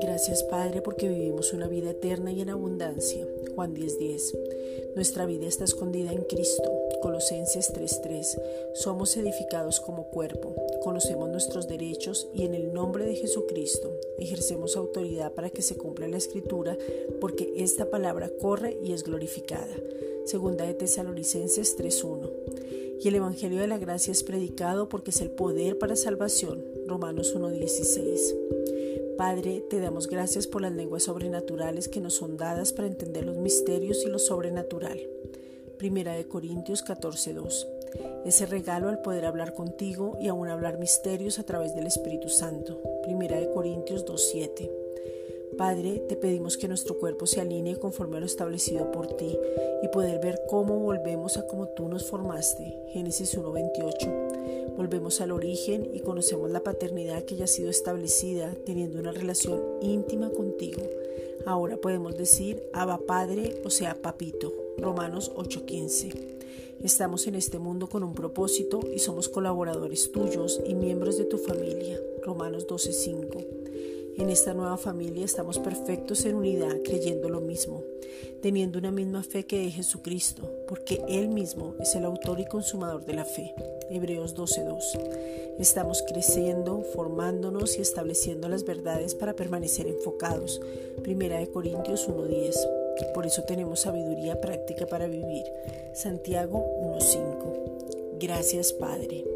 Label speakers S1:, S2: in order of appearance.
S1: Gracias Padre porque vivimos una vida eterna y en abundancia. Juan 10:10. Nuestra vida está escondida en Cristo. Colosenses 3:3. Somos edificados como cuerpo. Conocemos nuestros derechos y en el nombre de Jesucristo ejercemos autoridad para que se cumpla la escritura porque esta palabra corre y es glorificada. Segunda de Tesalonicenses 3:1. Y el Evangelio de la Gracia es predicado porque es el poder para salvación. Romanos 1:16. Padre, te damos gracias por las lenguas sobrenaturales que nos son dadas para entender los misterios y lo sobrenatural. Primera de Corintios 14:2. Ese regalo al poder hablar contigo y aún hablar misterios a través del Espíritu Santo. Primera de Corintios 2:7. Padre, te pedimos que nuestro cuerpo se alinee conforme a lo establecido por ti y poder ver cómo volvemos a como tú nos formaste. Génesis 1.28. Volvemos al origen y conocemos la paternidad que ya ha sido establecida teniendo una relación íntima contigo. Ahora podemos decir Abba Padre, o sea, Papito. Romanos 8:15. Estamos en este mundo con un propósito y somos colaboradores tuyos y miembros de tu familia. Romanos 12:5. En esta nueva familia estamos perfectos en unidad, creyendo lo mismo, teniendo una misma fe que de Jesucristo, porque Él mismo es el autor y consumador de la fe. Hebreos 12:2. Estamos creciendo, formándonos y estableciendo las verdades para permanecer enfocados. Primera de Corintios 1:10. Por eso tenemos sabiduría práctica para vivir. Santiago 1:5. Gracias Padre.